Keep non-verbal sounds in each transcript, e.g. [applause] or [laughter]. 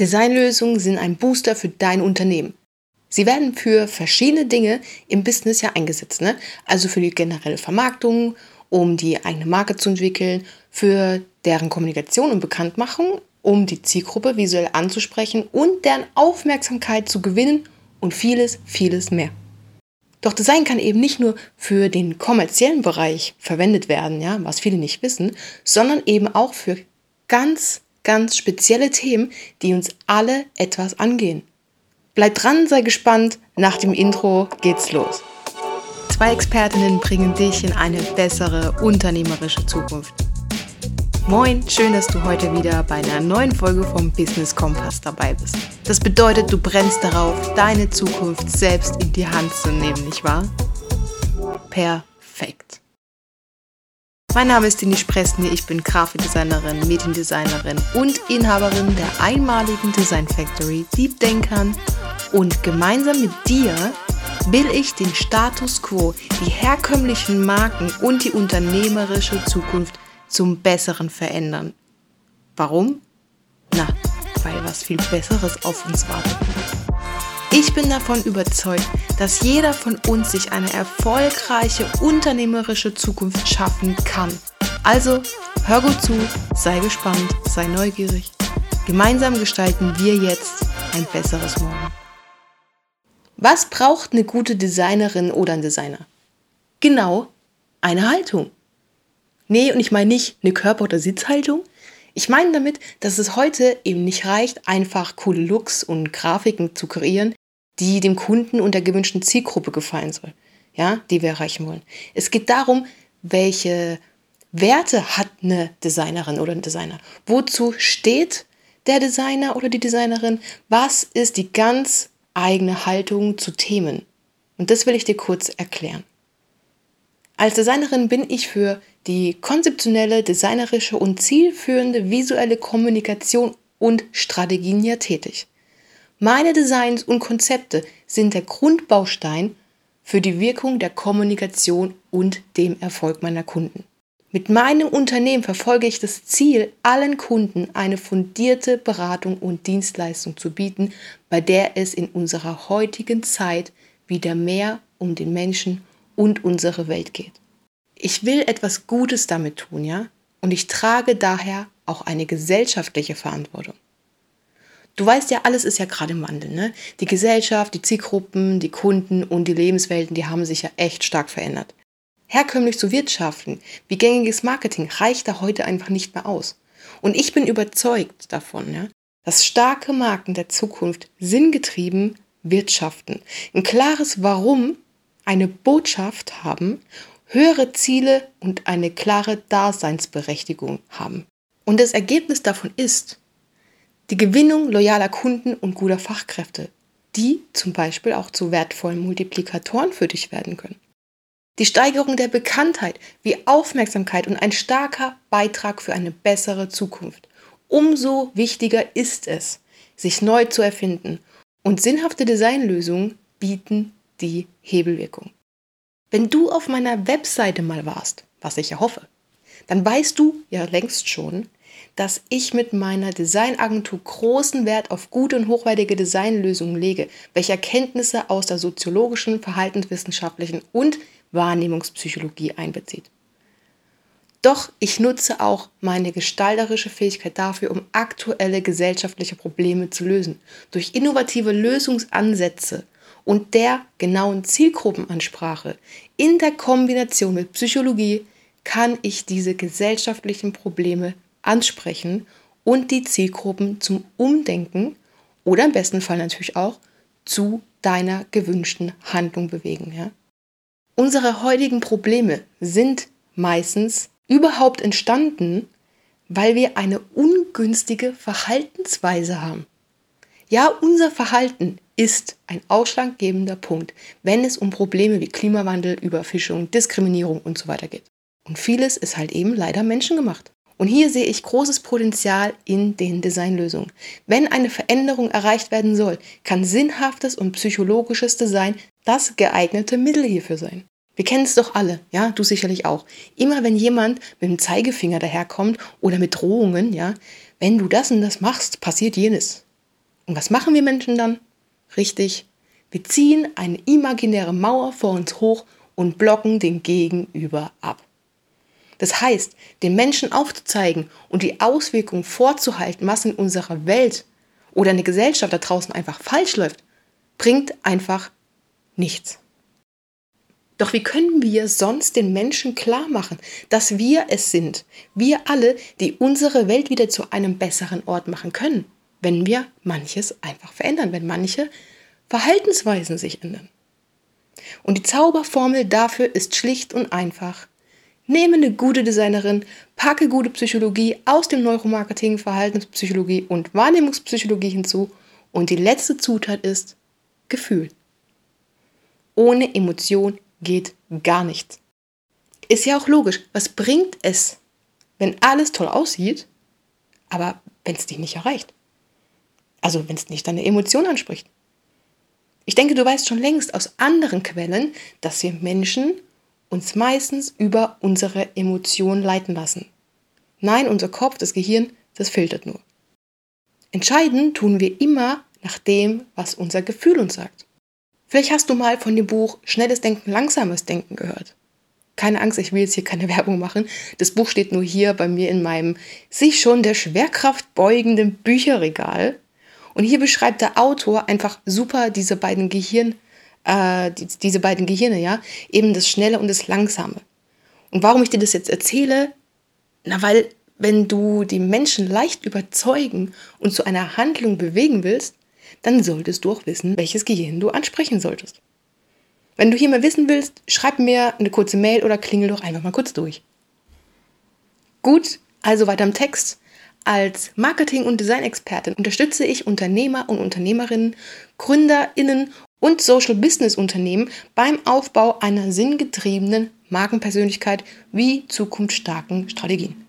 Designlösungen sind ein Booster für dein Unternehmen. Sie werden für verschiedene Dinge im Business ja eingesetzt. Ne? Also für die generelle Vermarktung, um die eigene Marke zu entwickeln, für deren Kommunikation und Bekanntmachung, um die Zielgruppe visuell anzusprechen und deren Aufmerksamkeit zu gewinnen und vieles, vieles mehr. Doch Design kann eben nicht nur für den kommerziellen Bereich verwendet werden, ja, was viele nicht wissen, sondern eben auch für ganz, ganz spezielle Themen, die uns alle etwas angehen. Bleib dran, sei gespannt. Nach dem Intro geht's los. Zwei Expertinnen bringen dich in eine bessere unternehmerische Zukunft. Moin, schön, dass du heute wieder bei einer neuen Folge vom Business Kompass dabei bist. Das bedeutet, du brennst darauf, deine Zukunft selbst in die Hand zu nehmen, nicht wahr? Perfekt. Mein Name ist Dini Spressny, ich bin Grafikdesignerin, Mediendesignerin und Inhaberin der einmaligen Design Factory Deep Denkern und gemeinsam mit dir will ich den Status quo, die herkömmlichen Marken und die unternehmerische Zukunft zum Besseren verändern. Warum? Na, weil was viel Besseres auf uns wartet. Ich bin davon überzeugt, dass jeder von uns sich eine erfolgreiche unternehmerische Zukunft schaffen kann. Also, hör gut zu, sei gespannt, sei neugierig. Gemeinsam gestalten wir jetzt ein besseres Morgen. Was braucht eine gute Designerin oder ein Designer? Genau, eine Haltung. Nee, und ich meine nicht eine Körper- oder Sitzhaltung. Ich meine damit, dass es heute eben nicht reicht, einfach coole Looks und Grafiken zu kreieren, die dem Kunden und der gewünschten Zielgruppe gefallen soll, ja, die wir erreichen wollen. Es geht darum, welche Werte hat eine Designerin oder ein Designer? Wozu steht der Designer oder die Designerin? Was ist die ganz eigene Haltung zu Themen? Und das will ich dir kurz erklären. Als Designerin bin ich für die konzeptionelle, designerische und zielführende visuelle Kommunikation und Strategien ja tätig. Meine Designs und Konzepte sind der Grundbaustein für die Wirkung der Kommunikation und dem Erfolg meiner Kunden. Mit meinem Unternehmen verfolge ich das Ziel, allen Kunden eine fundierte Beratung und Dienstleistung zu bieten, bei der es in unserer heutigen Zeit wieder mehr um den Menschen und unsere Welt geht. Ich will etwas Gutes damit tun, ja? Und ich trage daher auch eine gesellschaftliche Verantwortung. Du weißt ja, alles ist ja gerade im Wandel. Ne? Die Gesellschaft, die Zielgruppen, die Kunden und die Lebenswelten, die haben sich ja echt stark verändert. Herkömmlich zu wirtschaften, wie gängiges Marketing, reicht da heute einfach nicht mehr aus. Und ich bin überzeugt davon, ja, dass starke Marken der Zukunft sinngetrieben wirtschaften, ein klares Warum eine Botschaft haben, höhere Ziele und eine klare Daseinsberechtigung haben. Und das Ergebnis davon ist die Gewinnung loyaler Kunden und guter Fachkräfte, die zum Beispiel auch zu wertvollen Multiplikatoren für dich werden können. Die Steigerung der Bekanntheit wie Aufmerksamkeit und ein starker Beitrag für eine bessere Zukunft. Umso wichtiger ist es, sich neu zu erfinden und sinnhafte Designlösungen bieten die Hebelwirkung. Wenn du auf meiner Webseite mal warst, was ich ja hoffe, dann weißt du ja längst schon, dass ich mit meiner Designagentur großen Wert auf gute und hochwertige Designlösungen lege, welche Erkenntnisse aus der soziologischen, verhaltenswissenschaftlichen und Wahrnehmungspsychologie einbezieht. Doch ich nutze auch meine gestalterische Fähigkeit dafür, um aktuelle gesellschaftliche Probleme zu lösen. Durch innovative Lösungsansätze und der genauen Zielgruppenansprache in der Kombination mit Psychologie kann ich diese gesellschaftlichen Probleme ansprechen und die Zielgruppen zum Umdenken oder im besten Fall natürlich auch zu deiner gewünschten Handlung bewegen. Ja? Unsere heutigen Probleme sind meistens überhaupt entstanden, weil wir eine ungünstige Verhaltensweise haben. Ja, unser Verhalten ist ein ausschlaggebender Punkt, wenn es um Probleme wie Klimawandel, Überfischung, Diskriminierung und so geht. Und vieles ist halt eben leider menschengemacht. Und hier sehe ich großes Potenzial in den Designlösungen. Wenn eine Veränderung erreicht werden soll, kann sinnhaftes und psychologisches Design das geeignete Mittel hierfür sein. Wir kennen es doch alle, ja, du sicherlich auch. Immer wenn jemand mit dem Zeigefinger daherkommt oder mit Drohungen, ja, wenn du das und das machst, passiert jenes. Und was machen wir Menschen dann? Richtig, wir ziehen eine imaginäre Mauer vor uns hoch und blocken den Gegenüber ab. Das heißt, den Menschen aufzuzeigen und die Auswirkungen vorzuhalten, was in unserer Welt oder in der Gesellschaft da draußen einfach falsch läuft, bringt einfach nichts. Doch wie können wir sonst den Menschen klar machen, dass wir es sind, wir alle, die unsere Welt wieder zu einem besseren Ort machen können, wenn wir manches einfach verändern, wenn manche Verhaltensweisen sich ändern? Und die Zauberformel dafür ist schlicht und einfach Nehme eine gute Designerin, packe gute Psychologie aus dem Neuromarketing, Verhaltenspsychologie und Wahrnehmungspsychologie hinzu und die letzte Zutat ist Gefühl. Ohne Emotion geht gar nichts. Ist ja auch logisch. Was bringt es, wenn alles toll aussieht, aber wenn es dich nicht erreicht? Also wenn es nicht deine Emotion anspricht. Ich denke, du weißt schon längst aus anderen Quellen, dass wir Menschen uns meistens über unsere Emotionen leiten lassen. Nein, unser Kopf, das Gehirn, das filtert nur. Entscheiden tun wir immer nach dem, was unser Gefühl uns sagt. Vielleicht hast du mal von dem Buch Schnelles Denken, Langsames Denken gehört. Keine Angst, ich will jetzt hier keine [laughs] Werbung machen. Das Buch steht nur hier bei mir in meinem sich schon der Schwerkraft beugenden Bücherregal. Und hier beschreibt der Autor einfach super diese beiden Gehirn, äh, die, diese beiden Gehirne, ja, eben das Schnelle und das Langsame. Und warum ich dir das jetzt erzähle? Na, weil wenn du die Menschen leicht überzeugen und zu einer Handlung bewegen willst, dann solltest du auch wissen, welches Gehirn du ansprechen solltest. Wenn du hier mal wissen willst, schreib mir eine kurze Mail oder klingel doch einfach mal kurz durch. Gut, also weiter im Text. Als Marketing- und Designexpertin unterstütze ich Unternehmer und Unternehmerinnen, GründerInnen und Social Business Unternehmen beim Aufbau einer sinngetriebenen Markenpersönlichkeit wie zukunftsstarken Strategien.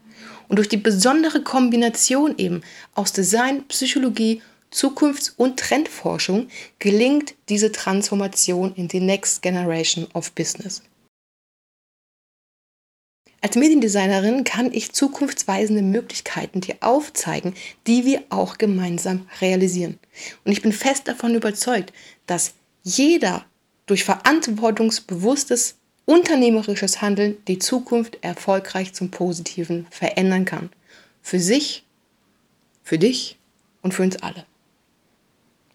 Und durch die besondere Kombination eben aus Design, Psychologie, Zukunfts- und Trendforschung gelingt diese Transformation in die Next Generation of Business. Als Mediendesignerin kann ich zukunftsweisende Möglichkeiten dir aufzeigen, die wir auch gemeinsam realisieren. Und ich bin fest davon überzeugt, dass jeder durch verantwortungsbewusstes unternehmerisches Handeln die Zukunft erfolgreich zum Positiven verändern kann. Für sich, für dich und für uns alle.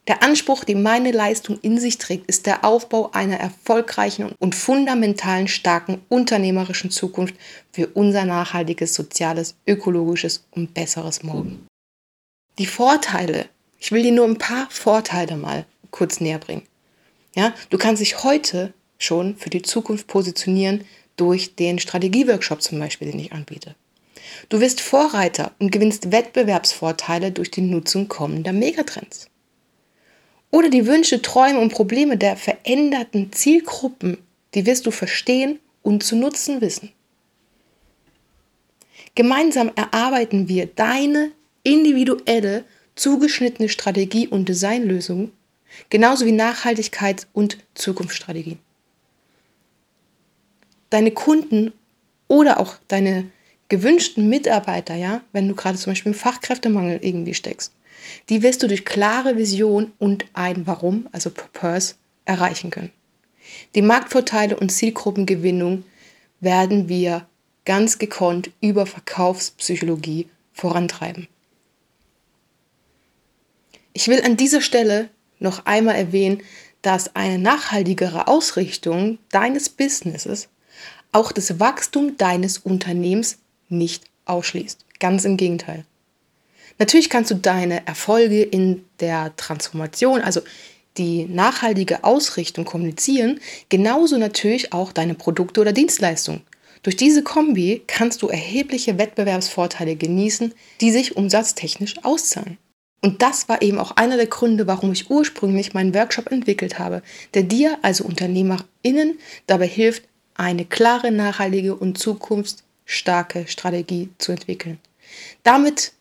Der Anspruch, den meine Leistung in sich trägt, ist der Aufbau einer erfolgreichen und fundamentalen starken unternehmerischen Zukunft für unser nachhaltiges, soziales, ökologisches und besseres Morgen. Die Vorteile, ich will dir nur ein paar Vorteile mal kurz näher bringen. Ja, du kannst dich heute schon für die Zukunft positionieren durch den Strategieworkshop zum Beispiel, den ich anbiete. Du wirst Vorreiter und gewinnst Wettbewerbsvorteile durch die Nutzung kommender Megatrends. Oder die Wünsche, Träume und Probleme der veränderten Zielgruppen, die wirst du verstehen und zu nutzen wissen. Gemeinsam erarbeiten wir deine individuelle, zugeschnittene Strategie und Designlösung genauso wie Nachhaltigkeits- und Zukunftsstrategien. Deine Kunden oder auch deine gewünschten Mitarbeiter, ja, wenn du gerade zum Beispiel im Fachkräftemangel irgendwie steckst, die wirst du durch klare Vision und ein Warum, also Purpose, erreichen können. Die Marktvorteile und Zielgruppengewinnung werden wir ganz gekonnt über Verkaufspsychologie vorantreiben. Ich will an dieser Stelle noch einmal erwähnen, dass eine nachhaltigere Ausrichtung deines Businesses auch das Wachstum deines Unternehmens nicht ausschließt. Ganz im Gegenteil. Natürlich kannst du deine Erfolge in der Transformation, also die nachhaltige Ausrichtung kommunizieren, genauso natürlich auch deine Produkte oder Dienstleistungen. Durch diese Kombi kannst du erhebliche Wettbewerbsvorteile genießen, die sich umsatztechnisch auszahlen. Und das war eben auch einer der Gründe, warum ich ursprünglich meinen Workshop entwickelt habe, der dir, also UnternehmerInnen, dabei hilft, eine klare, nachhaltige und zukunftsstarke Strategie zu entwickeln. Damit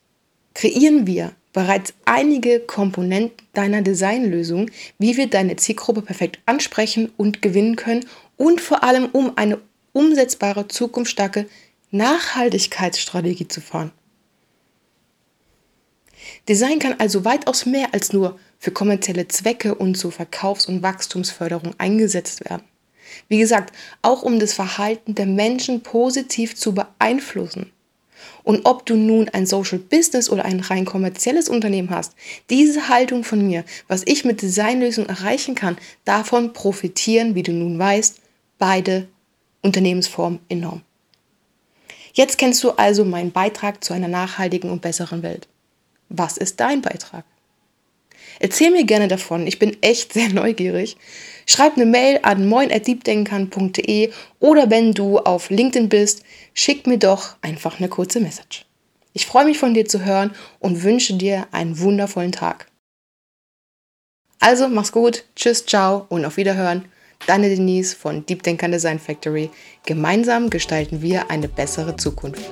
kreieren wir bereits einige Komponenten deiner Designlösung, wie wir deine Zielgruppe perfekt ansprechen und gewinnen können und vor allem um eine umsetzbare, zukunftsstarke Nachhaltigkeitsstrategie zu fahren. Design kann also weitaus mehr als nur für kommerzielle Zwecke und zur Verkaufs- und Wachstumsförderung eingesetzt werden. Wie gesagt, auch um das Verhalten der Menschen positiv zu beeinflussen. Und ob du nun ein Social Business oder ein rein kommerzielles Unternehmen hast, diese Haltung von mir, was ich mit Designlösungen erreichen kann, davon profitieren, wie du nun weißt, beide Unternehmensformen enorm. Jetzt kennst du also meinen Beitrag zu einer nachhaltigen und besseren Welt. Was ist dein Beitrag? Erzähl mir gerne davon, ich bin echt sehr neugierig. Schreib eine Mail an moin.diebdenkern.de oder wenn du auf LinkedIn bist, schick mir doch einfach eine kurze Message. Ich freue mich von dir zu hören und wünsche dir einen wundervollen Tag. Also mach's gut, tschüss, ciao und auf Wiederhören. Deine Denise von Deep Denker Design Factory. Gemeinsam gestalten wir eine bessere Zukunft.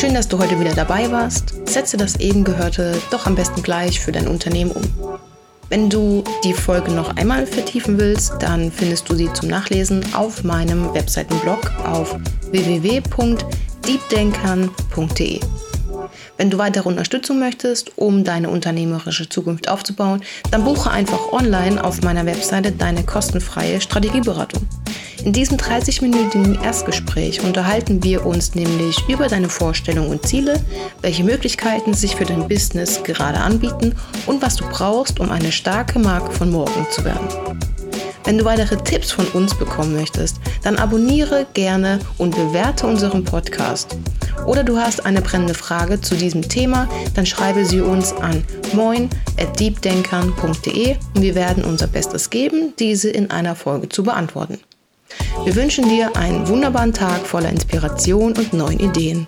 Schön, dass du heute wieder dabei warst. Setze das eben Gehörte doch am besten gleich für dein Unternehmen um. Wenn du die Folge noch einmal vertiefen willst, dann findest du sie zum Nachlesen auf meinem Webseitenblog auf www.deepdenkern.de. Wenn du weitere Unterstützung möchtest, um deine unternehmerische Zukunft aufzubauen, dann buche einfach online auf meiner Webseite deine kostenfreie Strategieberatung. In diesem 30-minütigen Erstgespräch unterhalten wir uns nämlich über deine Vorstellungen und Ziele, welche Möglichkeiten sich für dein Business gerade anbieten und was du brauchst, um eine starke Marke von morgen zu werden. Wenn du weitere Tipps von uns bekommen möchtest, dann abonniere gerne und bewerte unseren Podcast. Oder du hast eine brennende Frage zu diesem Thema, dann schreibe sie uns an moin@deepdenkern.de und wir werden unser Bestes geben, diese in einer Folge zu beantworten. Wir wünschen dir einen wunderbaren Tag voller Inspiration und neuen Ideen.